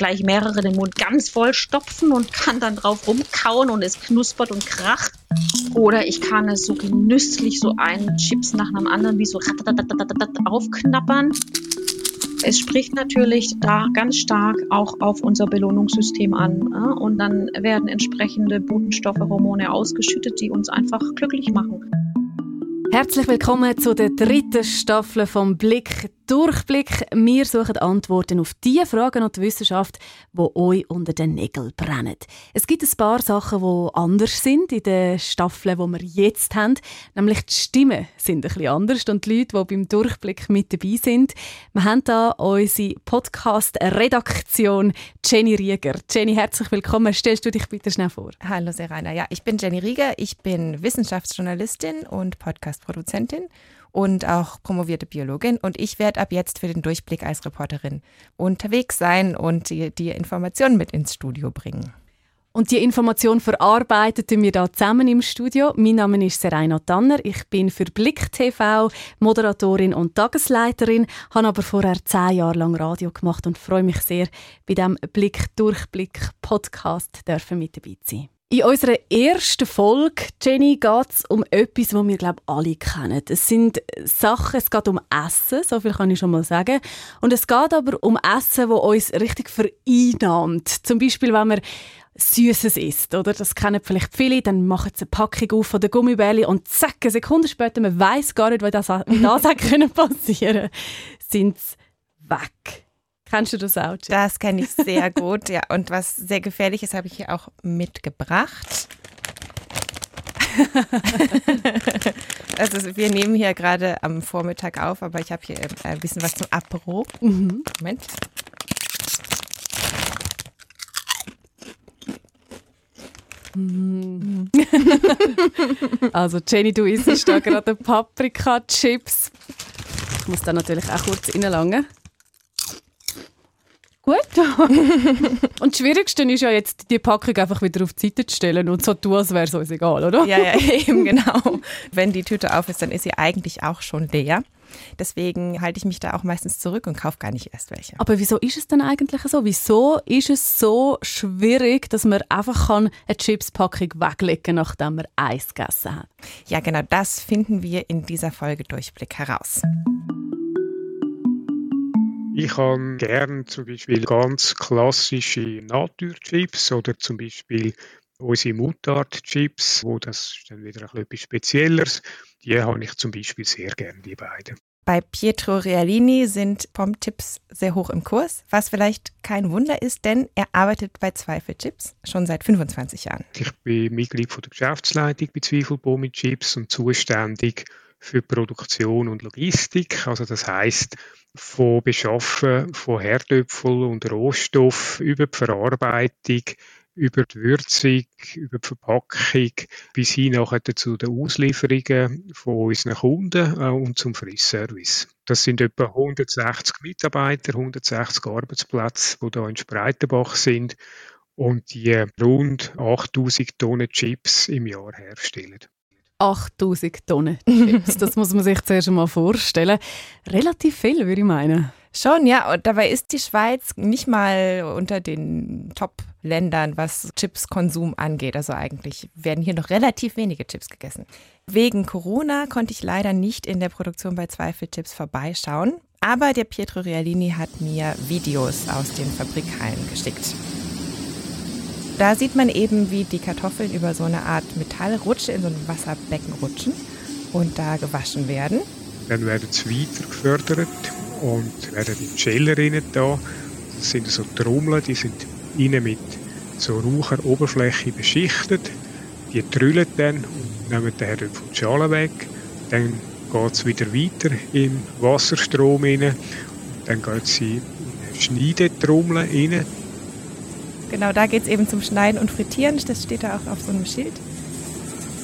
gleich mehrere den Mund ganz voll stopfen und kann dann drauf rumkauen und es knuspert und kracht. Oder ich kann es so genüsslich so einen Chips nach einem anderen wie so aufknappern. Es spricht natürlich da ganz stark auch auf unser Belohnungssystem an. Und dann werden entsprechende Botenstoffe, Hormone ausgeschüttet, die uns einfach glücklich machen. Herzlich willkommen zu der dritten Staffel vom Blick Durchblick. Wir suchen Antworten auf die Fragen und die Wissenschaft, die euch unter den Nägeln brennen. Es gibt ein paar Sachen, die anders sind in den Staffeln, die wir jetzt haben. Nämlich die Stimmen sind ein bisschen anders und die Leute, die beim Durchblick mit dabei sind. Wir haben hier unsere Podcast-Redaktion Jenny Rieger. Jenny, herzlich willkommen. Stellst du dich bitte schnell vor? Hallo Serena. Ja, ich bin Jenny Rieger. Ich bin Wissenschaftsjournalistin und Podcast-Produzentin und auch promovierte Biologin. Und ich werde ab jetzt für den Durchblick als Reporterin unterwegs sein und die, die Informationen mit ins Studio bringen. Und die Information verarbeiten wir da zusammen im Studio. Mein Name ist Serena Tanner. Ich bin für Blick TV Moderatorin und Tagesleiterin, habe aber vorher zehn Jahre lang Radio gemacht und freue mich sehr, bei dem Blick Durchblick Podcast dürfen mit dabei zu sein. In unserer ersten Folge, Jenny, geht es um etwas, das wir glaube alle kennen. Es sind Sachen, es geht um Essen, so viel kann ich schon mal sagen. Und es geht aber um Essen, das uns richtig vereinnahmt. Zum Beispiel, wenn man Süßes isst, oder? Das kennen vielleicht viele. Dann machen sie eine Packung auf von der Gummibärli und zack, eine Sekunde später, man weiß gar nicht, wie das, das passieren können, sind sie weg. Kennst du das auch? Das kenne ich sehr gut, ja. Und was sehr gefährlich ist, habe ich hier auch mitgebracht. also wir nehmen hier gerade am Vormittag auf, aber ich habe hier ein bisschen was zum Apero. Mhm. Moment. Mhm. also Jenny, du isst da gerade Paprika-Chips. Ich muss da natürlich auch kurz reinlangen. Gut. und das Schwierigste ist ja jetzt, die Packung einfach wieder auf die Seite zu stellen und so tun, als wäre es uns egal, oder? Ja, ja, eben genau. Wenn die Tüte auf ist, dann ist sie eigentlich auch schon leer. Deswegen halte ich mich da auch meistens zurück und kaufe gar nicht erst welche. Aber wieso ist es denn eigentlich so? Wieso ist es so schwierig, dass man einfach kann eine Chipspackung weglegen kann, nachdem man Eis gegessen hat? Ja, genau das finden wir in dieser Folge Durchblick heraus. Ich habe gern zum Beispiel ganz klassische Naturchips oder zum Beispiel unsere Mutart-Chips, wo das ist dann wieder etwas Spezielleres. Die habe ich zum Beispiel sehr gern, die beiden. Bei Pietro Realini sind Pommes-Tipps sehr hoch im Kurs, was vielleicht kein Wunder ist, denn er arbeitet bei Zweifel Chips schon seit 25 Jahren. Ich bin Mitglied von der Geschäftsleitung bei Zweifel Pommes Chips und zuständig für Produktion und Logistik. Also das heißt von Beschaffen von Herdöpfel und Rohstoff über die Verarbeitung, über die Würzung, über die Verpackung bis hin nachher zu den Auslieferungen von unseren Kunden äh, und zum Frissservice. Das sind etwa 160 Mitarbeiter, 160 Arbeitsplätze, die da in Spreitenbach sind und die rund 8000 Tonnen Chips im Jahr herstellen. 8000 Tonnen Chips. Das muss man sich zuerst einmal vorstellen. Relativ viel, würde ich meinen. Schon, ja. Und dabei ist die Schweiz nicht mal unter den Top-Ländern, was Chipskonsum angeht. Also eigentlich werden hier noch relativ wenige Chips gegessen. Wegen Corona konnte ich leider nicht in der Produktion bei Zweifel Chips vorbeischauen. Aber der Pietro Realini hat mir Videos aus den Fabrikhallen geschickt. Da sieht man eben, wie die Kartoffeln über so eine Art Metallrutsche in so einem Wasserbecken rutschen und da gewaschen werden. Dann werden sie weiter gefördert und werden in Schellerinnen da. Das sind so Trommeln, die sind innen mit so raucher Oberfläche beschichtet. Die trüllen dann und nehmen den von die Schale weg. Dann geht es wieder weiter im Wasserstrom rein. dann geht sie in eine Schneidetrommel rein. Genau, da geht es eben zum Schneiden und Frittieren. Das steht da auch auf so einem Schild.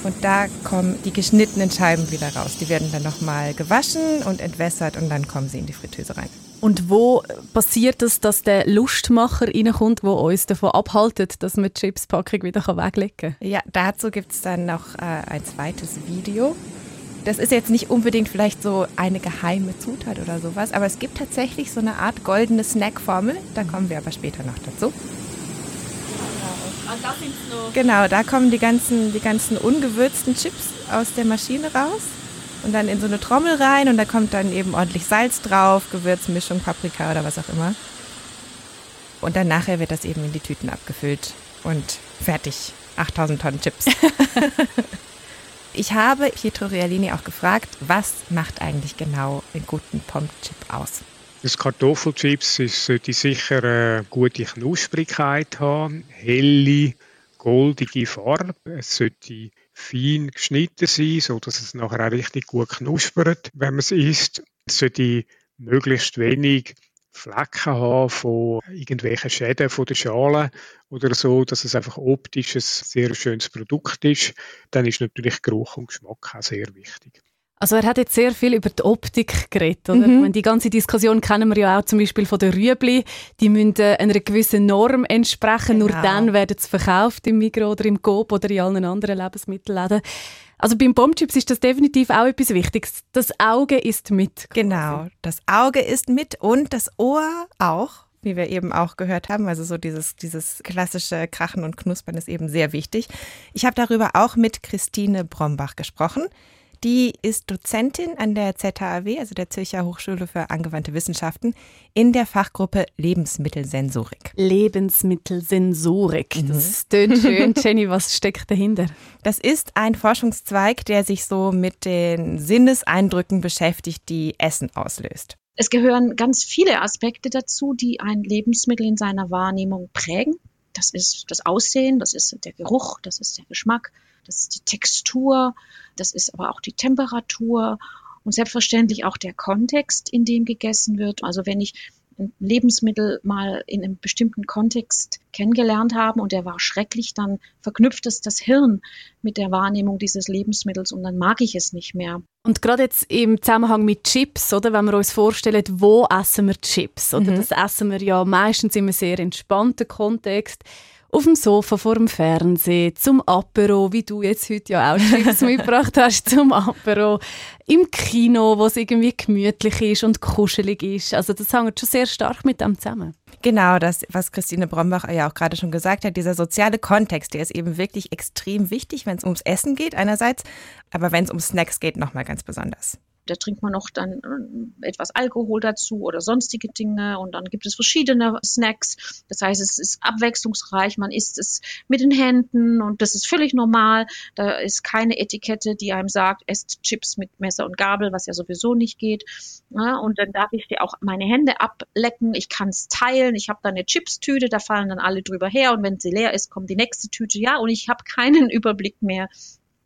Und da kommen die geschnittenen Scheiben wieder raus. Die werden dann nochmal gewaschen und entwässert und dann kommen sie in die Fritteuse rein. Und wo passiert es, dass der Lustmacher reinkommt, der uns davon abhaltet, dass man die Chipspackung wieder weglegen kann? Ja, dazu gibt es dann noch äh, ein zweites Video. Das ist jetzt nicht unbedingt vielleicht so eine geheime Zutat oder sowas, aber es gibt tatsächlich so eine Art goldene Snackformel. Da kommen wir aber später noch dazu. Genau, da kommen die ganzen, die ganzen ungewürzten Chips aus der Maschine raus und dann in so eine Trommel rein und da kommt dann eben ordentlich Salz drauf, Gewürzmischung, Paprika oder was auch immer. Und dann nachher wird das eben in die Tüten abgefüllt und fertig. 8000 Tonnen Chips. ich habe Pietro Realini auch gefragt, was macht eigentlich genau einen guten Pommes-Chip aus? Das Kartoffelchips sollte sicher eine gute Knusprigkeit haben, helle, goldige Farbe. Es sollte fein geschnitten sein, sodass es nachher auch richtig gut knuspert, wenn man es isst. Es sollte möglichst wenig Flecken haben von irgendwelchen Schäden von der Schale oder so, dass es einfach optisch ein sehr schönes Produkt ist, dann ist natürlich Geruch und Geschmack auch sehr wichtig. Also er hat jetzt sehr viel über die Optik geredet, oder? Mhm. Die ganze Diskussion kennen wir ja auch zum Beispiel von den Rüebli. Die müssen äh, einer gewissen Norm entsprechen, genau. nur dann werden sie verkauft im Migros oder im Coop oder in allen anderen Lebensmittelläden. Also beim Bombchips ist das definitiv auch etwas Wichtiges. Das Auge ist mit. Quasi. Genau, das Auge ist mit und das Ohr auch wie wir eben auch gehört haben. Also so dieses, dieses klassische Krachen und Knuspern ist eben sehr wichtig. Ich habe darüber auch mit Christine Brombach gesprochen. Die ist Dozentin an der ZHAW, also der Zürcher Hochschule für angewandte Wissenschaften, in der Fachgruppe Lebensmittelsensorik. Lebensmittelsensorik. Mhm. Das tönt schön. Jenny, was steckt dahinter? Das ist ein Forschungszweig, der sich so mit den Sinneseindrücken beschäftigt, die Essen auslöst. Es gehören ganz viele Aspekte dazu, die ein Lebensmittel in seiner Wahrnehmung prägen. Das ist das Aussehen, das ist der Geruch, das ist der Geschmack, das ist die Textur, das ist aber auch die Temperatur und selbstverständlich auch der Kontext, in dem gegessen wird. Also wenn ich ein Lebensmittel mal in einem bestimmten Kontext kennengelernt habe und der war schrecklich, dann verknüpft es das Hirn mit der Wahrnehmung dieses Lebensmittels und dann mag ich es nicht mehr. Und gerade jetzt im Zusammenhang mit Chips, oder, wenn wir uns vorstellen, wo essen wir Chips? Oder mhm. das essen wir ja meistens in einem sehr entspannten Kontext auf dem Sofa vor dem Fernsehen, zum Apero, wie du jetzt heute ja auch Chips mitgebracht hast, zum Apero, im Kino, wo es irgendwie gemütlich ist und kuschelig ist. Also das hängt schon sehr stark mit dem zusammen. Genau, das, was Christine Brombach ja auch gerade schon gesagt hat, dieser soziale Kontext, der ist eben wirklich extrem wichtig, wenn es ums Essen geht einerseits, aber wenn es um Snacks geht, nochmal ganz besonders da trinkt man noch dann äh, etwas Alkohol dazu oder sonstige Dinge und dann gibt es verschiedene Snacks. Das heißt, es ist abwechslungsreich, man isst es mit den Händen und das ist völlig normal. Da ist keine Etikette, die einem sagt, esst Chips mit Messer und Gabel, was ja sowieso nicht geht. Ja, und dann darf ich dir auch meine Hände ablecken, ich kann es teilen, ich habe da eine Chipstüte, da fallen dann alle drüber her und wenn sie leer ist, kommt die nächste Tüte. Ja, und ich habe keinen Überblick mehr,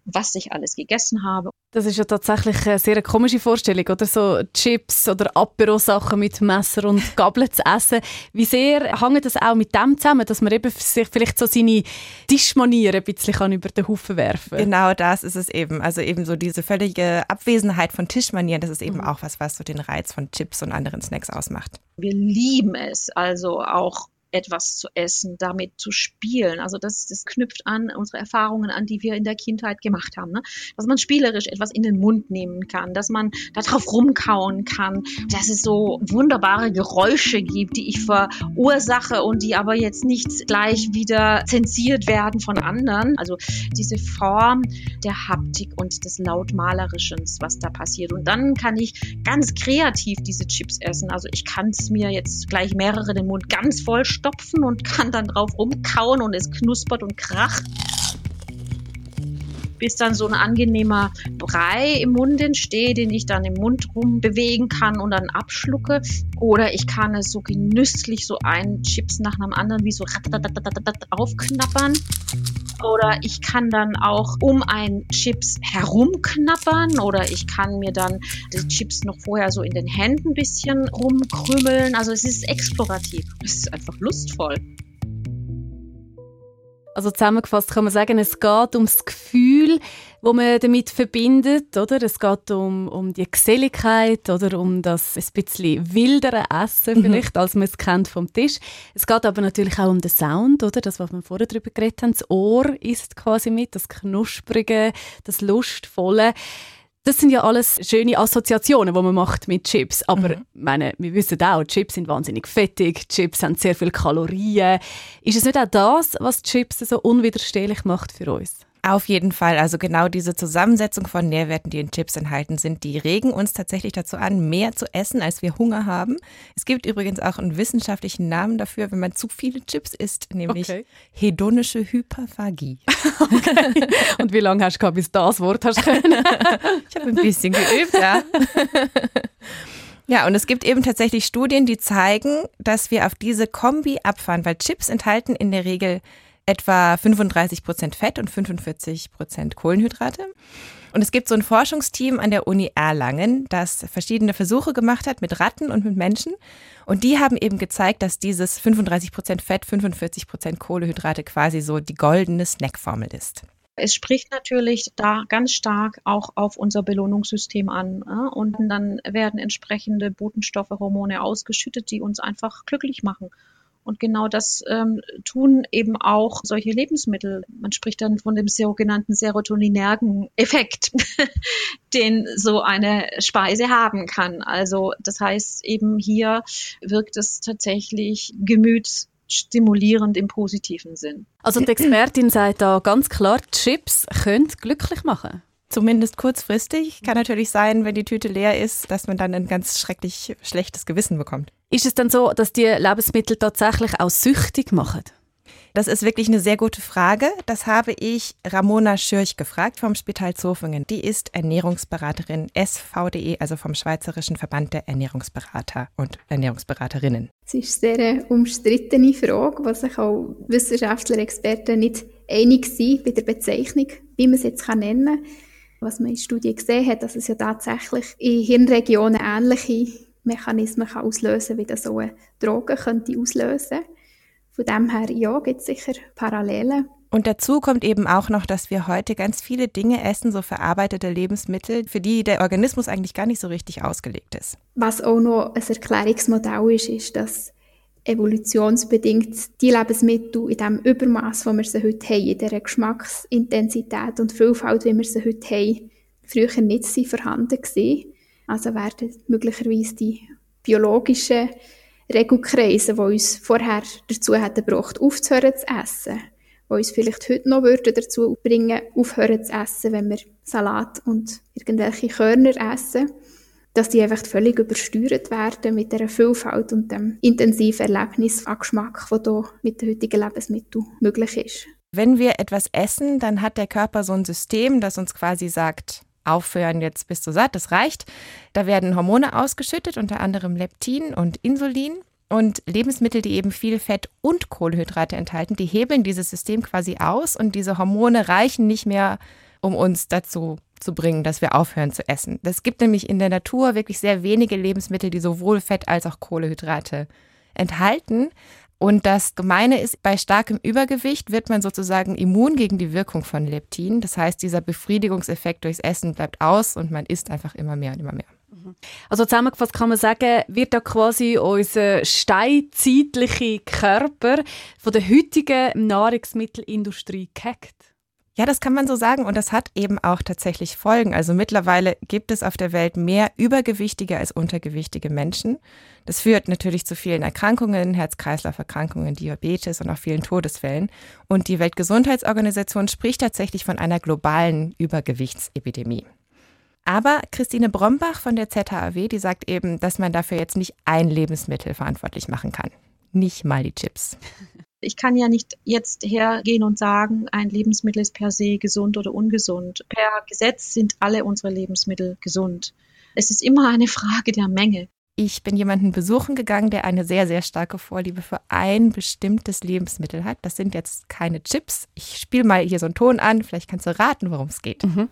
was ich alles gegessen habe. Das ist ja tatsächlich eine sehr komische Vorstellung, oder? So Chips oder Apero-Sachen mit Messer und Gabel zu essen. Wie sehr hängt das auch mit dem zusammen, dass man eben sich vielleicht so seine Tischmanieren ein bisschen über den Haufen werfen kann? Genau das ist es eben. Also eben so diese völlige Abwesenheit von Tischmanieren, das ist eben mhm. auch was, was so den Reiz von Chips und anderen Snacks ausmacht. Wir lieben es also auch etwas zu essen, damit zu spielen. Also das, das knüpft an unsere Erfahrungen an, die wir in der Kindheit gemacht haben. Ne? Dass man spielerisch etwas in den Mund nehmen kann, dass man darauf rumkauen kann, dass es so wunderbare Geräusche gibt, die ich verursache und die aber jetzt nicht gleich wieder zensiert werden von anderen. Also diese Form der Haptik und des Lautmalerischen, was da passiert. Und dann kann ich ganz kreativ diese Chips essen. Also ich kann es mir jetzt gleich mehrere den Mund ganz voll stopfen und kann dann drauf rumkauen und es knuspert und kracht bis dann so ein angenehmer Brei im Mund entsteht, den ich dann im Mund rumbewegen kann und dann abschlucke. Oder ich kann es so genüsslich so einen Chips nach einem anderen wie so aufknappern. Oder ich kann dann auch um ein Chips herumknappern oder ich kann mir dann die Chips noch vorher so in den Händen ein bisschen rumkrümmeln. Also es ist explorativ. Es ist einfach lustvoll. Also zusammengefasst kann man sagen, es geht um das Gefühl, wo man damit verbindet, oder? Es geht um, um die Geselligkeit oder um das ein bisschen wildere Essen mhm. vielleicht, als man es kennt vom Tisch. Es geht aber natürlich auch um den Sound, oder? Das, was wir vorher darüber geredet haben. Das Ohr ist quasi mit, das Knusprige, das Lustvolle. Das sind ja alles schöne Assoziationen, die man macht mit Chips. Aber mhm. meine, wir wissen auch, Chips sind wahnsinnig fettig, Chips haben sehr viele Kalorien. Ist es nicht auch das, was Chips so unwiderstehlich macht für uns? Auf jeden Fall. Also genau diese Zusammensetzung von Nährwerten, die in Chips enthalten sind, die regen uns tatsächlich dazu an, mehr zu essen, als wir Hunger haben. Es gibt übrigens auch einen wissenschaftlichen Namen dafür, wenn man zu viele Chips isst, nämlich okay. hedonische Hyperphagie. Okay. Und wie lange hast du gehabt, bis das Wort hast können? ich habe ein bisschen geübt, ja. Ja, und es gibt eben tatsächlich Studien, die zeigen, dass wir auf diese Kombi abfahren, weil Chips enthalten in der Regel etwa 35 Prozent Fett und 45 Prozent Kohlenhydrate. Und es gibt so ein Forschungsteam an der Uni Erlangen, das verschiedene Versuche gemacht hat mit Ratten und mit Menschen. Und die haben eben gezeigt, dass dieses 35 Prozent Fett, 45 Prozent Kohlenhydrate quasi so die goldene Snackformel ist. Es spricht natürlich da ganz stark auch auf unser Belohnungssystem an. Und dann werden entsprechende Botenstoffe, Hormone ausgeschüttet, die uns einfach glücklich machen. Und genau das ähm, tun eben auch solche Lebensmittel. Man spricht dann von dem sogenannten serotoninergen Effekt, den so eine Speise haben kann. Also das heißt eben hier wirkt es tatsächlich gemütsstimulierend im positiven Sinn. Also die Expertin sagt da ganz klar, Chips können glücklich machen. Zumindest kurzfristig. Kann natürlich sein, wenn die Tüte leer ist, dass man dann ein ganz schrecklich schlechtes Gewissen bekommt. Ist es dann so, dass die Lebensmittel tatsächlich auch süchtig machen? Das ist wirklich eine sehr gute Frage. Das habe ich Ramona Schürch gefragt vom Spital Zofingen. Die ist Ernährungsberaterin SVDE, also vom Schweizerischen Verband der Ernährungsberater und Ernährungsberaterinnen. Es ist eine sehr umstrittene Frage, was sich auch Wissenschaftler, Experten nicht einig sind bei der Bezeichnung, wie man es jetzt nennen kann. Was man in Studien gesehen hat, dass es ja tatsächlich in Hirnregionen ähnliche Mechanismen kann auslösen wie das so eine Droge könnte auslösen. Von dem her, ja, gibt es sicher Parallelen. Und dazu kommt eben auch noch, dass wir heute ganz viele Dinge essen, so verarbeitete Lebensmittel, für die der Organismus eigentlich gar nicht so richtig ausgelegt ist. Was auch noch ein Erklärungsmodell ist, ist, dass evolutionsbedingt die Lebensmittel in dem Übermaß, wo wir sie heute haben, in dieser Geschmacksintensität und Vielfalt, wie wir sie heute haben, früher nicht so vorhanden waren. Also werden möglicherweise die biologischen Regelkreise, die uns vorher dazu hätten gebracht, aufzuhören zu essen, die uns vielleicht heute noch würden dazu bringen, aufhören zu essen, wenn wir Salat und irgendwelche Körner essen, dass die einfach völlig übersteuert werden mit der Vielfalt und dem intensiven Erlebnis an Geschmack, das hier mit den heutigen Lebensmitteln möglich ist. Wenn wir etwas essen, dann hat der Körper so ein System, das uns quasi sagt, aufhören, jetzt bist du satt, das reicht. Da werden Hormone ausgeschüttet, unter anderem Leptin und Insulin. Und Lebensmittel, die eben viel Fett und Kohlenhydrate enthalten, die hebeln dieses System quasi aus und diese Hormone reichen nicht mehr, um uns dazu zu bringen, dass wir aufhören zu essen. Es gibt nämlich in der Natur wirklich sehr wenige Lebensmittel, die sowohl Fett als auch Kohlehydrate enthalten. Und das Gemeine ist, bei starkem Übergewicht wird man sozusagen immun gegen die Wirkung von Leptin. Das heißt, dieser Befriedigungseffekt durchs Essen bleibt aus und man isst einfach immer mehr und immer mehr. Also zusammengefasst kann man sagen, wird da quasi unser steinzeitlicher Körper von der heutigen Nahrungsmittelindustrie gehackt? Ja, das kann man so sagen und das hat eben auch tatsächlich Folgen. Also mittlerweile gibt es auf der Welt mehr übergewichtige als untergewichtige Menschen. Das führt natürlich zu vielen Erkrankungen, Herz-Kreislauf-Erkrankungen, Diabetes und auch vielen Todesfällen. Und die Weltgesundheitsorganisation spricht tatsächlich von einer globalen Übergewichtsepidemie. Aber Christine Brombach von der ZHAW, die sagt eben, dass man dafür jetzt nicht ein Lebensmittel verantwortlich machen kann. Nicht mal die Chips. Ich kann ja nicht jetzt hergehen und sagen, ein Lebensmittel ist per se gesund oder ungesund. Per Gesetz sind alle unsere Lebensmittel gesund. Es ist immer eine Frage der Menge. Ich bin jemanden besuchen gegangen, der eine sehr, sehr starke Vorliebe für ein bestimmtes Lebensmittel hat. Das sind jetzt keine Chips. Ich spiele mal hier so einen Ton an. Vielleicht kannst du raten, worum es geht. Mhm.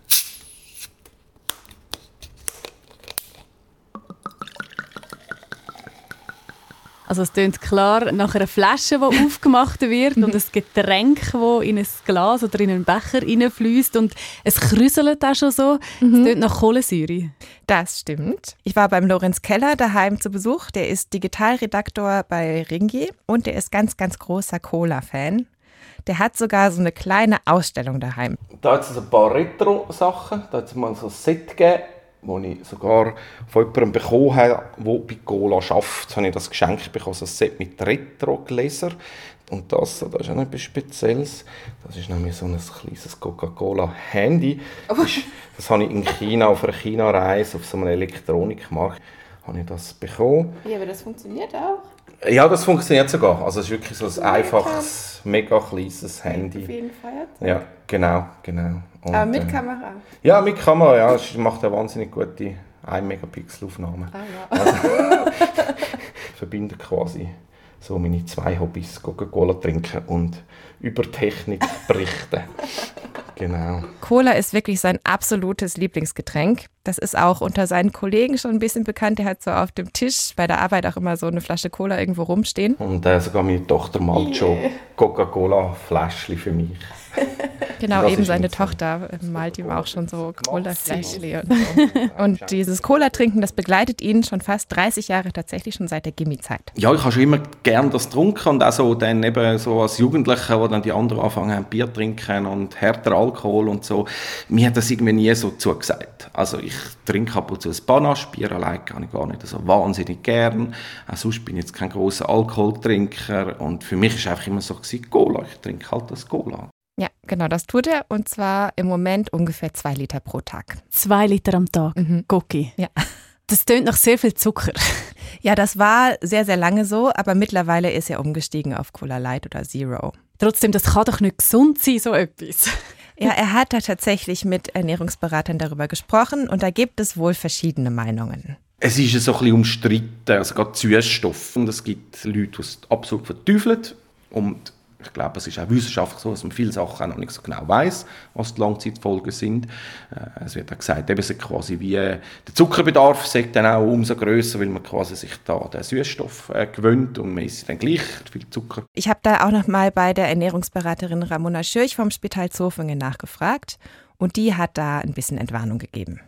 Also es klingt klar nach einer Flasche, die aufgemacht wird und ein Getränk, das in ein Glas oder in einen Becher reinfließt und es krüselt auch schon so. Mhm. Es klingt nach Kohlensäure. Das stimmt. Ich war beim Lorenz Keller daheim zu Besuch. Der ist Digitalredaktor bei Ringier und der ist ganz, ganz großer Cola-Fan. Der hat sogar so eine kleine Ausstellung daheim. Da hat es ein paar Retro-Sachen. Da hat es mal so ein Set gegeben, das ich sogar von jemandem bekommen habe, der bei Cola arbeitet. Habe ich das Geschenk bekommen, so ein Set mit Retro-Gläser. Und das, das ist auch etwas Spezielles. Das ist nämlich so ein kleines Coca-Cola-Handy. Das, das habe ich in China auf einer China-Reise auf so einem Elektronikmarkt habe ich das bekommen. Ja, aber das funktioniert auch. Ja, das funktioniert sogar. Also es ist wirklich so ein einfaches, mega kleines Handy. Auf jeden Fall. Ja, genau, genau. Und, Aber mit äh, Kamera. Ja, mit Kamera, ja. Es macht eine wahnsinnig gute 1 Megapixel Aufnahme. Ah, ja. verbinde quasi so meine zwei Hobbys, Coca-Cola trinken und über Technik berichten. genau. Cola ist wirklich sein absolutes Lieblingsgetränk. Das ist auch unter seinen Kollegen schon ein bisschen bekannt. Er hat so auf dem Tisch bei der Arbeit auch immer so eine Flasche Cola irgendwo rumstehen. Und äh, sogar meine Tochter malt schon Coca-Cola-Fläschchen für mich. Genau, eben seine. Tochter äh, malt ihm auch schon so Cola-Fläschchen. Und Und dieses Cola-Trinken, das begleitet ihn schon fast 30 Jahre, tatsächlich schon seit der Gimmi-Zeit. Ja, ich habe schon immer gern das getrunken und auch so dann eben so als Jugendlicher, wo dann die anderen anfangen haben Bier trinken und härter Alkohol und so. Mir hat das irgendwie nie so zugesagt. Also ich trinke ab und zu ein Panache, Bier allein kann ich gar nicht so wahnsinnig gern. Auch sonst bin ich jetzt kein großer Alkoholtrinker und für mich ist einfach immer so gewesen, Cola. Ich trinke halt das Cola. Ja, genau, das tut er. Und zwar im Moment ungefähr zwei Liter pro Tag. Zwei Liter am Tag. Mhm. Cookie. Ja. Das tönt nach sehr viel Zucker. Ja, das war sehr, sehr lange so, aber mittlerweile ist er umgestiegen auf Cola Light oder Zero. Trotzdem, das kann doch nicht gesund sein, so etwas. Ja, er hat da tatsächlich mit Ernährungsberatern darüber gesprochen und da gibt es wohl verschiedene Meinungen. Es ist so ein bisschen umstritten, also gerade Süßstoffe. Und es gibt Leute, die es absolut verteufeln. Und ich glaube, es ist auch wissenschaftlich so, dass man viele Sachen auch noch nicht so genau weiß, was die Langzeitfolgen sind. Äh, Es wird auch gesagt, eben, quasi wie äh, der Zuckerbedarf sagt dann auch umso größer, weil man quasi sich da an den Süßstoff äh, gewöhnt und man isst dann gleich viel Zucker. Ich habe da auch noch mal bei der Ernährungsberaterin Ramona Schürch vom Spital Zofingen nachgefragt und die hat da ein bisschen Entwarnung gegeben.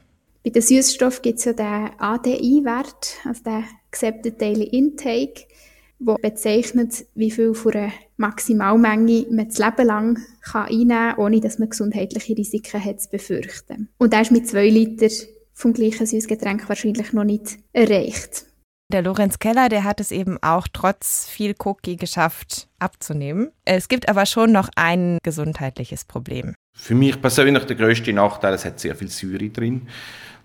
Bei den Süßstoffen gibt es ja den ADI-Wert, also den Accepted Daily Intake, der bezeichnet, wie viel von einer Maximalmenge man das Leben lang kann einnehmen kann, ohne dass man gesundheitliche Risiken hat zu befürchten. Und der ist mit zwei Liter vom gleichen Süßgetränk wahrscheinlich noch nicht erreicht. Der Lorenz Keller, der hat es eben auch trotz viel Cookie geschafft abzunehmen. Es gibt aber schon noch ein gesundheitliches Problem. Für mich persönlich der grösste Nachteil, es hat sehr viel Säure drin.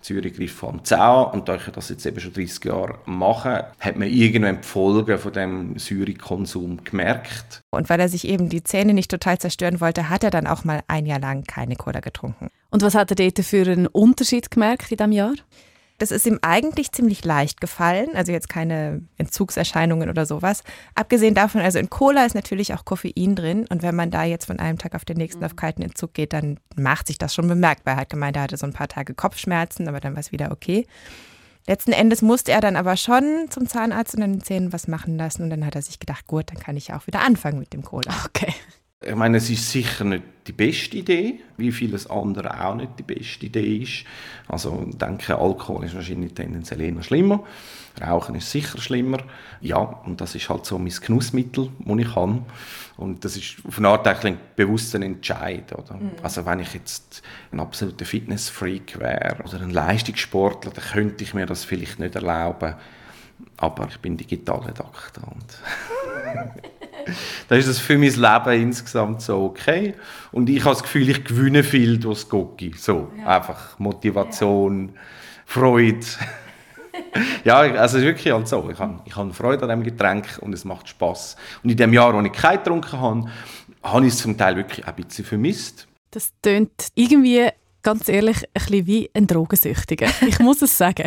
Säure greift vor allem die Zähne und da ich das jetzt eben schon 30 Jahre mache, hat man irgendwann die Folgen von dem Säurekonsum gemerkt. Und weil er sich eben die Zähne nicht total zerstören wollte, hat er dann auch mal ein Jahr lang keine Cola getrunken. Und was hat er dort für einen Unterschied gemerkt in diesem Jahr? Das ist ihm eigentlich ziemlich leicht gefallen, also jetzt keine Entzugserscheinungen oder sowas. Abgesehen davon, also in Cola ist natürlich auch Koffein drin und wenn man da jetzt von einem Tag auf den nächsten auf kalten Entzug geht, dann macht sich das schon bemerkbar. Er hat gemeint, er hatte so ein paar Tage Kopfschmerzen, aber dann war es wieder okay. Letzten Endes musste er dann aber schon zum Zahnarzt und den Zähnen was machen lassen und dann hat er sich gedacht, gut, dann kann ich ja auch wieder anfangen mit dem Cola. Okay. Ich meine, es ist sicher nicht die beste Idee, wie vieles andere auch nicht die beste Idee ist. Also ich denke, Alkohol ist wahrscheinlich tendenziell eher schlimmer. Rauchen ist sicher schlimmer. Ja, und das ist halt so mein Genussmittel, das ich habe. Und das ist auf eine Art eigentlich ein bewusster Entscheid. Oder? Also wenn ich jetzt ein absoluter Fitnessfreak wäre oder ein Leistungssportler, dann könnte ich mir das vielleicht nicht erlauben. Aber ich bin Digitalredakteur und dann ist das für mein Leben insgesamt so okay. Und ich habe das Gefühl, ich gewinne viel durch das Cookie. So, einfach Motivation, Freude. ja, also es ist wirklich halt so. Ich habe, ich habe Freude an dem Getränk und es macht Spaß. Und in dem Jahr, wo ich keinen getrunken habe, habe ich es zum Teil wirklich ein bisschen vermisst. Das tönt irgendwie, ganz ehrlich, ein bisschen wie ein Drogensüchtiger. Ich muss es sagen.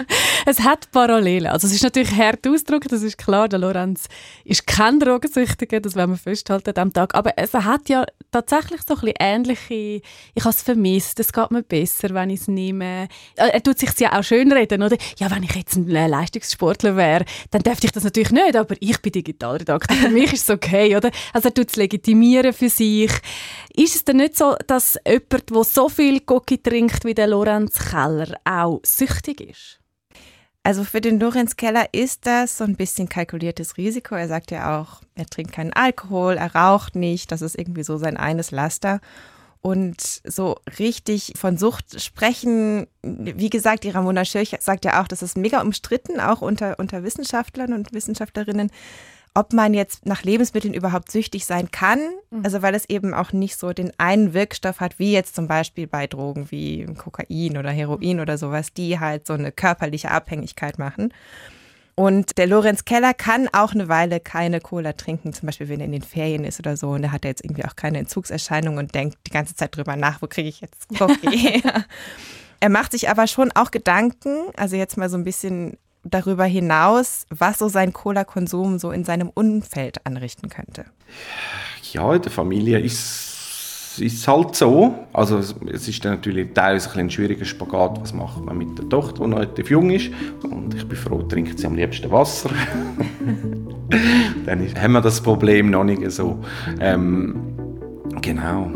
es hat Parallelen. Also es ist natürlich hart ausgedrückt, das ist klar. Der Lorenz ist kein Drogensüchtiger, das werden wir festhalten an diesem Tag. Aber es hat ja tatsächlich so ein bisschen ähnliche, ich habe es vermisst, es geht mir besser, wenn ich es nehme. Äh, Er tut sich ja auch schön reden, oder? Ja, wenn ich jetzt ein äh, Leistungssportler wäre, dann dürfte ich das natürlich nicht, aber ich bin Digitalredakteur. Für mich ist es okay, oder? Also er tut es legitimieren für sich. Ist es denn nicht so, dass jemand, der so viel Cookie trinkt wie der Lorenz Keller, auch süchtig ist? Also für den Lorenz Keller ist das so ein bisschen kalkuliertes Risiko. Er sagt ja auch, er trinkt keinen Alkohol, er raucht nicht, das ist irgendwie so sein eines Laster. Und so richtig von Sucht sprechen, wie gesagt, die Ramona Schirch sagt ja auch, das ist mega umstritten, auch unter, unter Wissenschaftlern und Wissenschaftlerinnen, ob man jetzt nach Lebensmitteln überhaupt süchtig sein kann. Mhm. Also weil es eben auch nicht so den einen Wirkstoff hat, wie jetzt zum Beispiel bei Drogen wie Kokain oder Heroin oder sowas, die halt so eine körperliche Abhängigkeit machen. Und der Lorenz Keller kann auch eine Weile keine Cola trinken, zum Beispiel wenn er in den Ferien ist oder so. Und er hat jetzt irgendwie auch keine Entzugserscheinung und denkt die ganze Zeit drüber nach, wo kriege ich jetzt Kaffee. er macht sich aber schon auch Gedanken, also jetzt mal so ein bisschen darüber hinaus, was so sein Cola-Konsum so in seinem Umfeld anrichten könnte? Ja, in der Familie ist es halt so. Also es ist dann natürlich teilweise ein, ein schwieriger Spagat, was macht man mit der Tochter, die noch relativ jung ist. Und ich bin froh, trinkt sie am liebsten Wasser. dann ist, haben wir das Problem noch nicht so. Ähm, genau.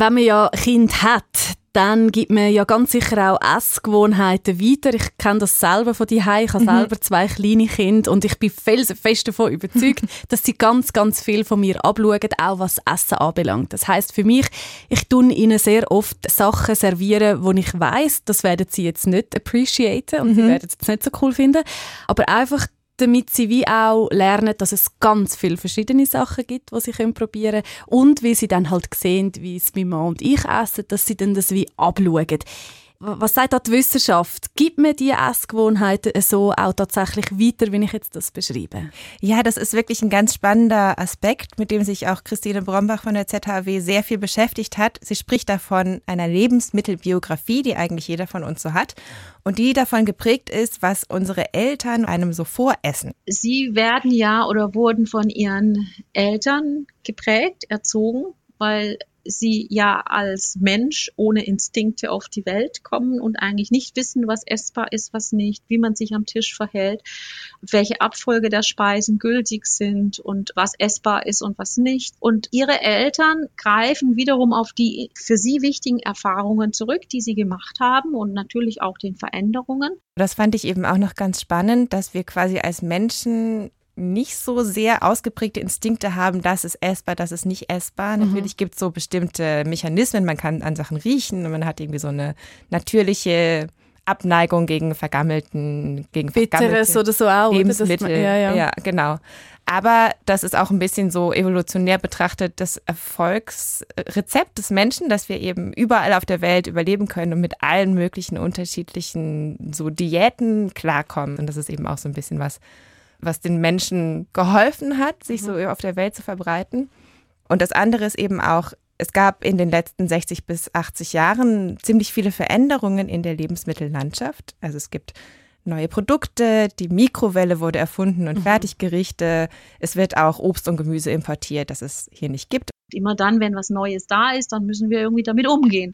Wenn man ja Kind hat, dann gibt man ja ganz sicher auch Essgewohnheiten weiter. Ich kenne das selber von die Ich habe mhm. selber zwei kleine Kinder und ich bin felsenfest davon überzeugt, dass sie ganz, ganz viel von mir abschauen, auch was Essen anbelangt. Das heißt für mich, ich tun ihnen sehr oft Sachen servieren, wo ich weiß, das werden sie jetzt nicht appreciaten und mhm. sie werden es jetzt nicht so cool finden. Aber einfach damit sie wie auch lernen, dass es ganz viele verschiedene Sachen gibt, die sie probieren können und wie sie dann halt sehen, wie es mein Mann und ich essen, dass sie dann das wie abschauen. Was sagt da die Wissenschaft? Gibt mir die Essgewohnheiten so auch tatsächlich weiter, wie ich jetzt das beschreibe? Ja, das ist wirklich ein ganz spannender Aspekt, mit dem sich auch Christine Brombach von der ZHW sehr viel beschäftigt hat. Sie spricht davon einer Lebensmittelbiografie, die eigentlich jeder von uns so hat und die davon geprägt ist, was unsere Eltern einem so voressen. Sie werden ja oder wurden von ihren Eltern geprägt, erzogen, weil sie ja als Mensch ohne Instinkte auf die Welt kommen und eigentlich nicht wissen, was essbar ist, was nicht, wie man sich am Tisch verhält, welche Abfolge der Speisen gültig sind und was essbar ist und was nicht. Und ihre Eltern greifen wiederum auf die für sie wichtigen Erfahrungen zurück, die sie gemacht haben und natürlich auch den Veränderungen. Das fand ich eben auch noch ganz spannend, dass wir quasi als Menschen nicht so sehr ausgeprägte Instinkte haben, das ist essbar, das ist nicht essbar. Mhm. Natürlich gibt es so bestimmte Mechanismen, man kann an Sachen riechen und man hat irgendwie so eine natürliche Abneigung gegen vergammelten, gegen Bitteres oder so auch. Lebensmittel. Man, ja, ja. ja, genau. Aber das ist auch ein bisschen so evolutionär betrachtet das Erfolgsrezept des Menschen, dass wir eben überall auf der Welt überleben können und mit allen möglichen unterschiedlichen so Diäten klarkommen. Und das ist eben auch so ein bisschen was, was den Menschen geholfen hat, sich mhm. so auf der Welt zu verbreiten. Und das andere ist eben auch, es gab in den letzten 60 bis 80 Jahren ziemlich viele Veränderungen in der Lebensmittellandschaft. Also es gibt neue Produkte, die Mikrowelle wurde erfunden und mhm. Fertiggerichte. Es wird auch Obst und Gemüse importiert, das es hier nicht gibt. Immer dann, wenn was Neues da ist, dann müssen wir irgendwie damit umgehen.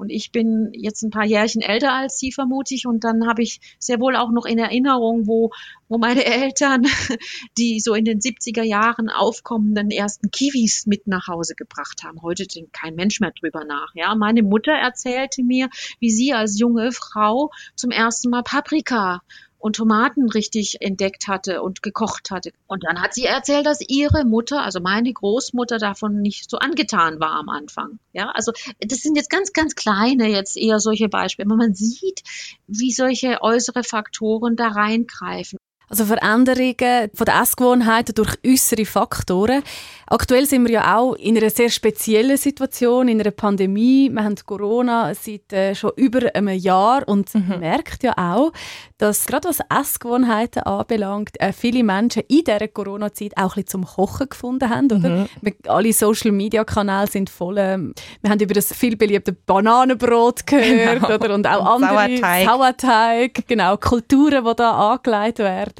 Und ich bin jetzt ein paar Jährchen älter als sie vermutlich und dann habe ich sehr wohl auch noch in Erinnerung, wo, wo meine Eltern, die so in den 70er Jahren aufkommenden ersten Kiwis mit nach Hause gebracht haben. Heute denkt kein Mensch mehr drüber nach. Ja, meine Mutter erzählte mir, wie sie als junge Frau zum ersten Mal Paprika und Tomaten richtig entdeckt hatte und gekocht hatte. Und dann hat sie erzählt, dass ihre Mutter, also meine Großmutter, davon nicht so angetan war am Anfang. Ja, also das sind jetzt ganz, ganz kleine jetzt eher solche Beispiele. Aber man sieht, wie solche äußere Faktoren da reingreifen. Also Veränderungen von der Essgewohnheiten durch äußere Faktoren. Aktuell sind wir ja auch in einer sehr speziellen Situation, in einer Pandemie. Wir haben Corona seit äh, schon über einem Jahr und mhm. man merkt ja auch, dass gerade was Essgewohnheiten anbelangt, äh, viele Menschen in dieser Corona-Zeit auch ein bisschen zum Kochen gefunden haben. Oder? Mhm. Wir, alle Social-Media-Kanäle sind voll. Äh, wir haben über das viel beliebte Bananenbrot gehört genau. oder? und auch und andere Sauerteig. Sauerteig, genau, Kulturen, die da angelegt werden.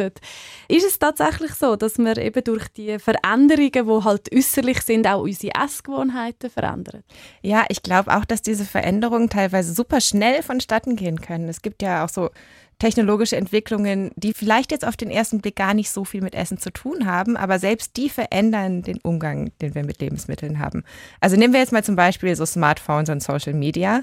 Ist es tatsächlich so, dass wir eben durch die Veränderungen, die halt äußerlich sind, auch unsere Essgewohnheiten verändern? Ja, ich glaube auch, dass diese Veränderungen teilweise super schnell vonstatten gehen können. Es gibt ja auch so technologische Entwicklungen, die vielleicht jetzt auf den ersten Blick gar nicht so viel mit Essen zu tun haben, aber selbst die verändern den Umgang, den wir mit Lebensmitteln haben. Also nehmen wir jetzt mal zum Beispiel so Smartphones und Social Media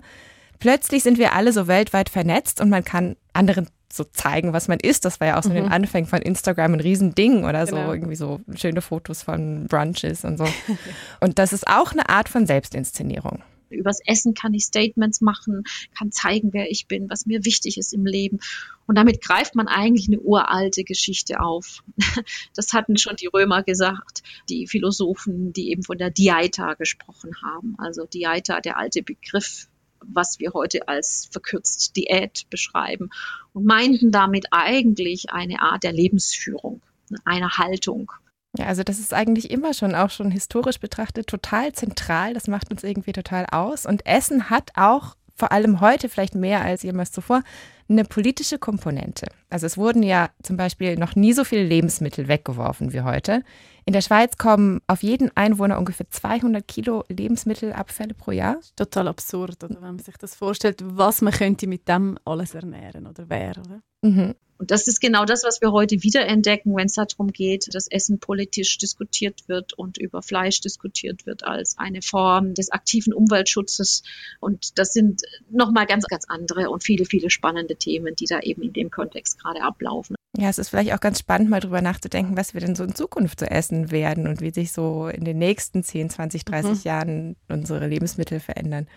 Plötzlich sind wir alle so weltweit vernetzt und man kann anderen so zeigen, was man isst. Das war ja auch so mhm. in den. Anfängen von Instagram ein Riesending oder genau. so irgendwie so schöne Fotos von Brunches und so. und das ist auch eine Art von Selbstinszenierung. Übers Essen kann ich Statements machen, kann zeigen, wer ich bin, was mir wichtig ist im Leben. Und damit greift man eigentlich eine uralte Geschichte auf. Das hatten schon die Römer gesagt, die Philosophen, die eben von der Dieta gesprochen haben. Also Dieta, der alte Begriff was wir heute als verkürzt Diät beschreiben und meinten damit eigentlich eine Art der Lebensführung, eine Haltung. Ja, also das ist eigentlich immer schon, auch schon historisch betrachtet, total zentral. Das macht uns irgendwie total aus. Und Essen hat auch, vor allem heute vielleicht mehr als jemals zuvor, eine politische Komponente. Also es wurden ja zum Beispiel noch nie so viele Lebensmittel weggeworfen wie heute. In der Schweiz kommen auf jeden Einwohner ungefähr 200 Kilo Lebensmittelabfälle pro Jahr. Total absurd, oder wenn man sich das vorstellt, was man könnte mit dem alles ernähren oder wäre. Oder? Mhm. Und das ist genau das, was wir heute wiederentdecken, wenn es darum geht, dass Essen politisch diskutiert wird und über Fleisch diskutiert wird als eine Form des aktiven Umweltschutzes. Und das sind nochmal ganz, ganz andere und viele, viele spannende Themen, die da eben in dem Kontext gerade ablaufen. Ja, es ist vielleicht auch ganz spannend, mal drüber nachzudenken, was wir denn so in Zukunft zu essen werden und wie sich so in den nächsten 10, 20, 30 mhm. Jahren unsere Lebensmittel verändern.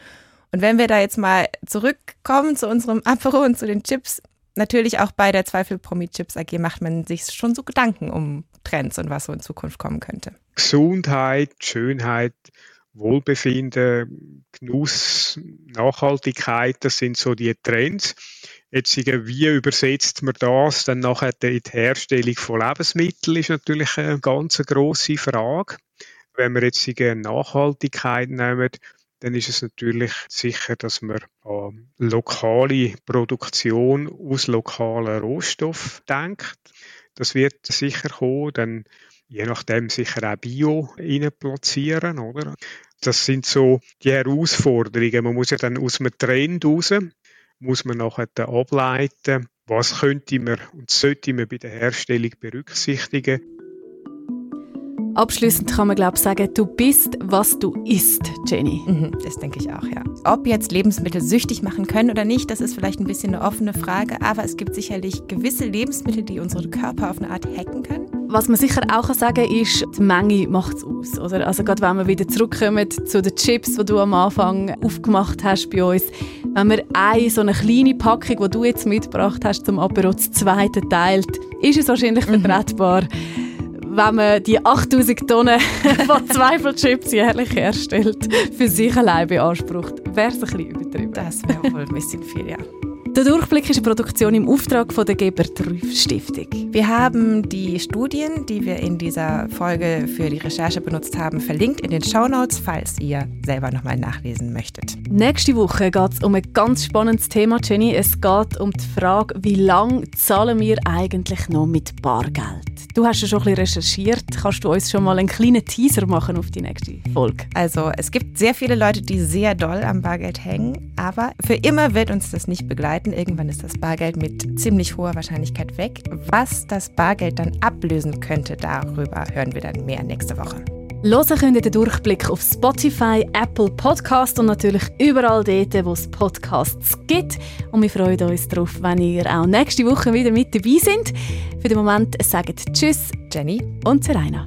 Und wenn wir da jetzt mal zurückkommen zu unserem Apero und zu den Chips, natürlich auch bei der Zweifel Promi Chips AG macht man sich schon so Gedanken um Trends und was so in Zukunft kommen könnte. Gesundheit, Schönheit, Wohlbefinden, Genuss, Nachhaltigkeit, das sind so die Trends. Jetzt, wie übersetzt man das dann nachher in die Herstellung von Lebensmitteln, ist natürlich eine ganz grosse Frage. Wenn wir jetzt Nachhaltigkeit nehmen, dann ist es natürlich sicher, dass man an lokale Produktion aus lokalen Rohstoffen denkt. Das wird sicher kommen, dann je nachdem sicher auch Bio platzieren, oder? Das sind so die Herausforderungen. Man muss ja dann aus einem Trend raus, muss man nachher ableiten, was könnte man und sollte man bei der Herstellung berücksichtigen. Abschließend kann man glaube ich sagen, du bist, was du isst, Jenny. Mhm, das denke ich auch, ja. Ob jetzt Lebensmittel süchtig machen können oder nicht, das ist vielleicht ein bisschen eine offene Frage, aber es gibt sicherlich gewisse Lebensmittel, die unsere Körper auf eine Art hacken können. Was man sicher auch sagen kann, ist, die Menge macht es aus. Oder? Also gerade wenn wir wieder zurückkommen zu den Chips, die du am Anfang aufgemacht hast bei uns, wenn man eine so eine kleine Packung, die du jetzt mitgebracht hast zum Apero, das zweite teilt, ist es wahrscheinlich mhm. vertretbar wenn man die 8000 Tonnen von Zweifelchips jährlich herstellt, für sich allein beansprucht, wäre es ein bisschen übertrieben. Das wäre wohl ein bisschen viel, ja. Der Durchblick ist eine Produktion im Auftrag von der Geber-Trüff-Stiftung. Wir haben die Studien, die wir in dieser Folge für die Recherche benutzt haben, verlinkt in den Shownotes, falls ihr selber nochmal nachlesen möchtet. Nächste Woche geht es um ein ganz spannendes Thema, Jenny. Es geht um die Frage, wie lange zahlen wir eigentlich noch mit Bargeld? Du hast ja schon ein bisschen recherchiert. Kannst du uns schon mal einen kleinen Teaser machen auf die nächste Folge? Also, es gibt sehr viele Leute, die sehr doll am Bargeld hängen, aber für immer wird uns das nicht begleiten. Irgendwann ist das Bargeld mit ziemlich hoher Wahrscheinlichkeit weg. Was das Bargeld dann ablösen könnte, darüber hören wir dann mehr nächste Woche. Hören könnt ihr den Durchblick auf Spotify, Apple Podcast und natürlich überall dort, wo es Podcasts gibt. Und wir freuen uns darauf, wenn ihr auch nächste Woche wieder mit dabei seid. Für den Moment sagen Tschüss, Jenny und Serena.